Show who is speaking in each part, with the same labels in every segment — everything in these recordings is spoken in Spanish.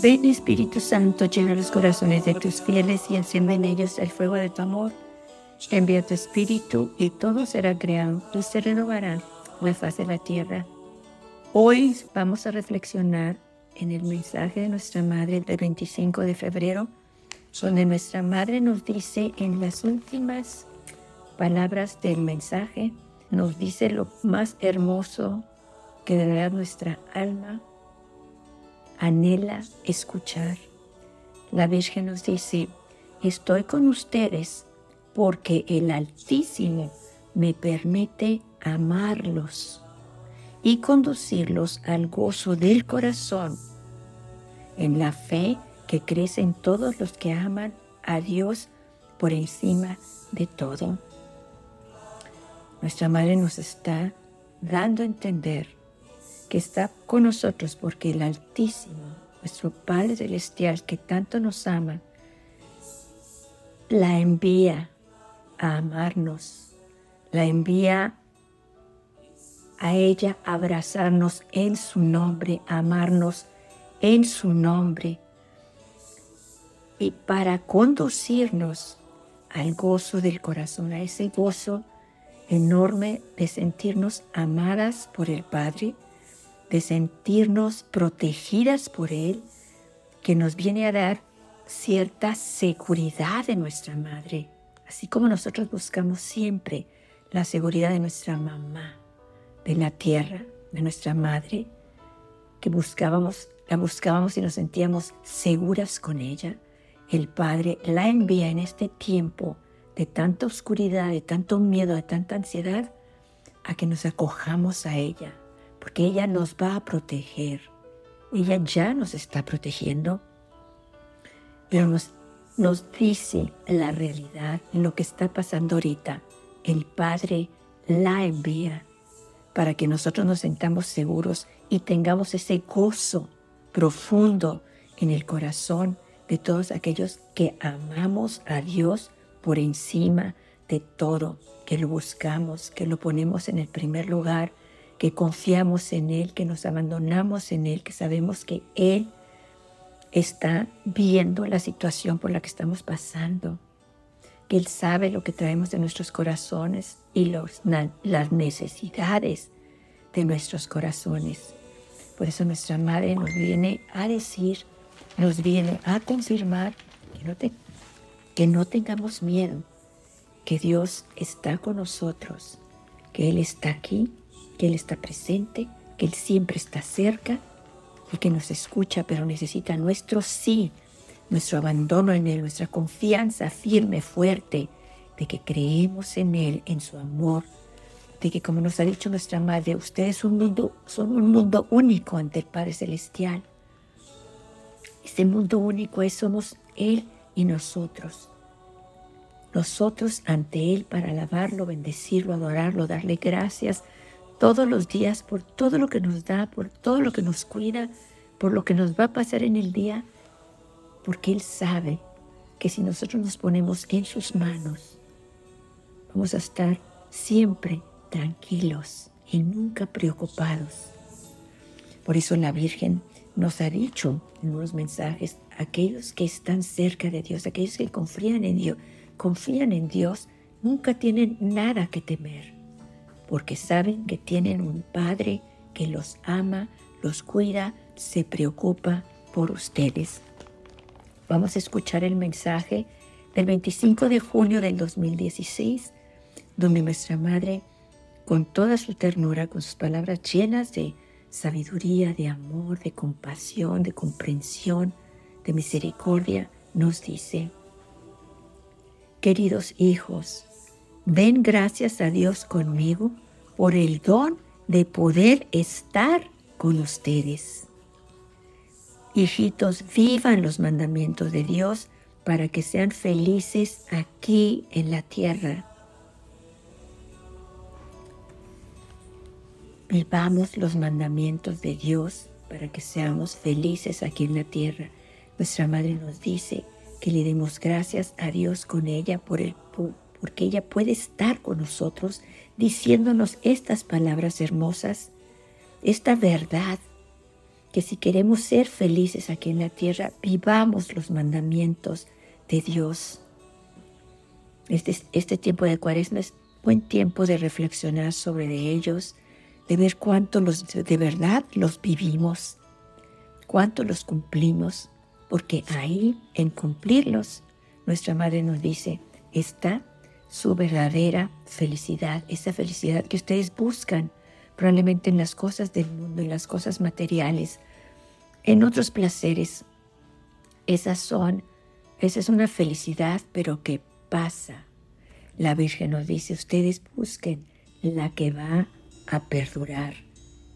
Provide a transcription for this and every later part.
Speaker 1: Ven Espíritu Santo, llena los corazones de tus fieles y enciende en ellos el fuego de tu amor. Envía tu Espíritu y todo será creado y se renovará la faz de la tierra. Hoy vamos a reflexionar en el mensaje de nuestra Madre del 25 de febrero, donde nuestra Madre nos dice en las últimas palabras del mensaje, nos dice lo más hermoso que verdad nuestra alma anhela escuchar. La Virgen nos dice, estoy con ustedes porque el Altísimo me permite amarlos y conducirlos al gozo del corazón, en la fe que crece en todos los que aman a Dios por encima de todo. Nuestra Madre nos está dando a entender que está con nosotros porque el Altísimo, nuestro Padre Celestial que tanto nos ama, la envía a amarnos, la envía a ella a abrazarnos en su nombre, a amarnos en su nombre y para conducirnos al gozo del corazón, a ese gozo enorme de sentirnos amadas por el Padre, de sentirnos protegidas por Él, que nos viene a dar cierta seguridad de nuestra madre, así como nosotros buscamos siempre la seguridad de nuestra mamá, de la tierra, de nuestra madre, que buscábamos, la buscábamos y nos sentíamos seguras con ella. El Padre la envía en este tiempo de tanta oscuridad, de tanto miedo, de tanta ansiedad, a que nos acojamos a ella, porque ella nos va a proteger. Ella ya nos está protegiendo, pero nos, nos dice la realidad, lo que está pasando ahorita. El Padre la envía para que nosotros nos sentamos seguros y tengamos ese gozo profundo en el corazón de todos aquellos que amamos a Dios por encima de todo, que lo buscamos, que lo ponemos en el primer lugar que confiamos en Él, que nos abandonamos en Él, que sabemos que Él está viendo la situación por la que estamos pasando, que Él sabe lo que traemos de nuestros corazones y los, las necesidades de nuestros corazones. Por eso nuestra Madre nos viene a decir, nos viene a confirmar que no, te, que no tengamos miedo, que Dios está con nosotros, que Él está aquí que Él está presente, que Él siempre está cerca y que nos escucha, pero necesita nuestro sí, nuestro abandono en Él, nuestra confianza firme, fuerte, de que creemos en Él, en su amor, de que como nos ha dicho nuestra Madre, ustedes son un mundo, son un mundo único ante el Padre Celestial. Ese mundo único es somos Él y nosotros. Nosotros ante Él para alabarlo, bendecirlo, adorarlo, darle gracias, todos los días por todo lo que nos da, por todo lo que nos cuida, por lo que nos va a pasar en el día, porque Él sabe que si nosotros nos ponemos en sus manos, vamos a estar siempre tranquilos y nunca preocupados. Por eso la Virgen nos ha dicho en unos mensajes, aquellos que están cerca de Dios, aquellos que confían en Dios, confían en Dios, nunca tienen nada que temer porque saben que tienen un Padre que los ama, los cuida, se preocupa por ustedes. Vamos a escuchar el mensaje del 25 de junio del 2016, donde nuestra Madre, con toda su ternura, con sus palabras llenas de sabiduría, de amor, de compasión, de comprensión, de misericordia, nos dice, queridos hijos, Den gracias a Dios conmigo por el don de poder estar con ustedes. Hijitos, vivan los mandamientos de Dios para que sean felices aquí en la tierra. Vivamos los mandamientos de Dios para que seamos felices aquí en la tierra. Nuestra Madre nos dice que le demos gracias a Dios con ella por el porque ella puede estar con nosotros diciéndonos estas palabras hermosas, esta verdad que si queremos ser felices aquí en la tierra, vivamos los mandamientos de Dios. Este, este tiempo de cuaresma es buen tiempo de reflexionar sobre ellos, de ver cuánto los, de verdad los vivimos, cuánto los cumplimos, porque ahí en cumplirlos, nuestra Madre nos dice, está su verdadera felicidad, esa felicidad que ustedes buscan probablemente en las cosas del mundo, en las cosas materiales, en otros placeres. Esas son, esa es una felicidad, pero que pasa. La Virgen nos dice, ustedes busquen la que va a perdurar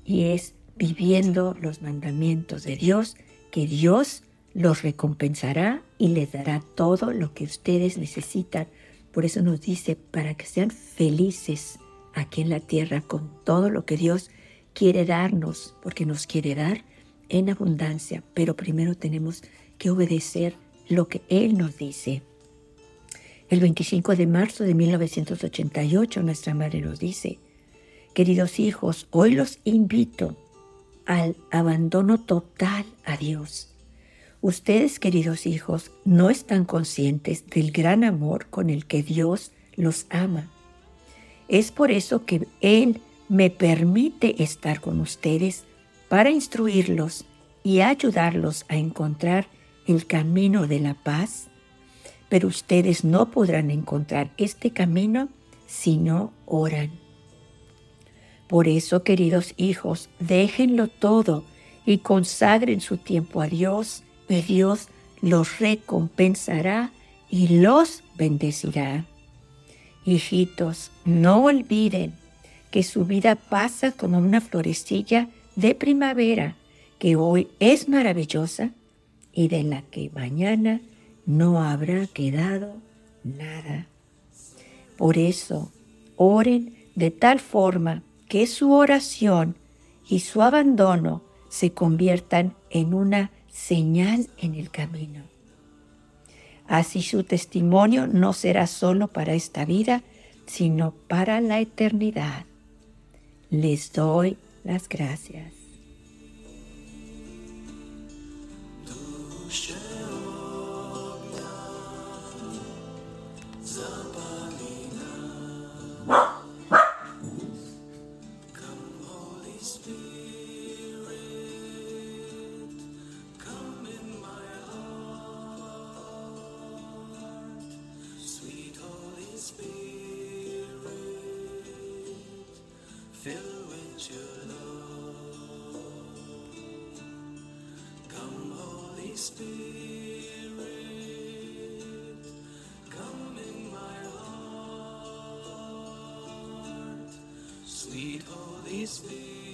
Speaker 1: y es viviendo los mandamientos de Dios, que Dios los recompensará y les dará todo lo que ustedes necesitan. Por eso nos dice, para que sean felices aquí en la tierra con todo lo que Dios quiere darnos, porque nos quiere dar en abundancia, pero primero tenemos que obedecer lo que Él nos dice. El 25 de marzo de 1988 nuestra madre nos dice, queridos hijos, hoy los invito al abandono total a Dios. Ustedes, queridos hijos, no están conscientes del gran amor con el que Dios los ama. Es por eso que Él me permite estar con ustedes para instruirlos y ayudarlos a encontrar el camino de la paz pero ustedes no podrán encontrar este camino si no oran. Por eso, queridos hijos, déjenlo todo y consagren su tiempo a Dios, Dios los recompensará y los bendecirá. Hijitos, no olviden que su vida pasa como una florecilla de primavera que hoy es maravillosa y de la que mañana no habrá quedado nada. Por eso, oren de tal forma que su oración y su abandono se conviertan en una señal en el camino. Así su testimonio no será solo para esta vida, sino para la eternidad. Les doy las gracias.
Speaker 2: filled
Speaker 1: with your love. Come, Holy Spirit, come in my heart,
Speaker 2: sweet Holy Spirit.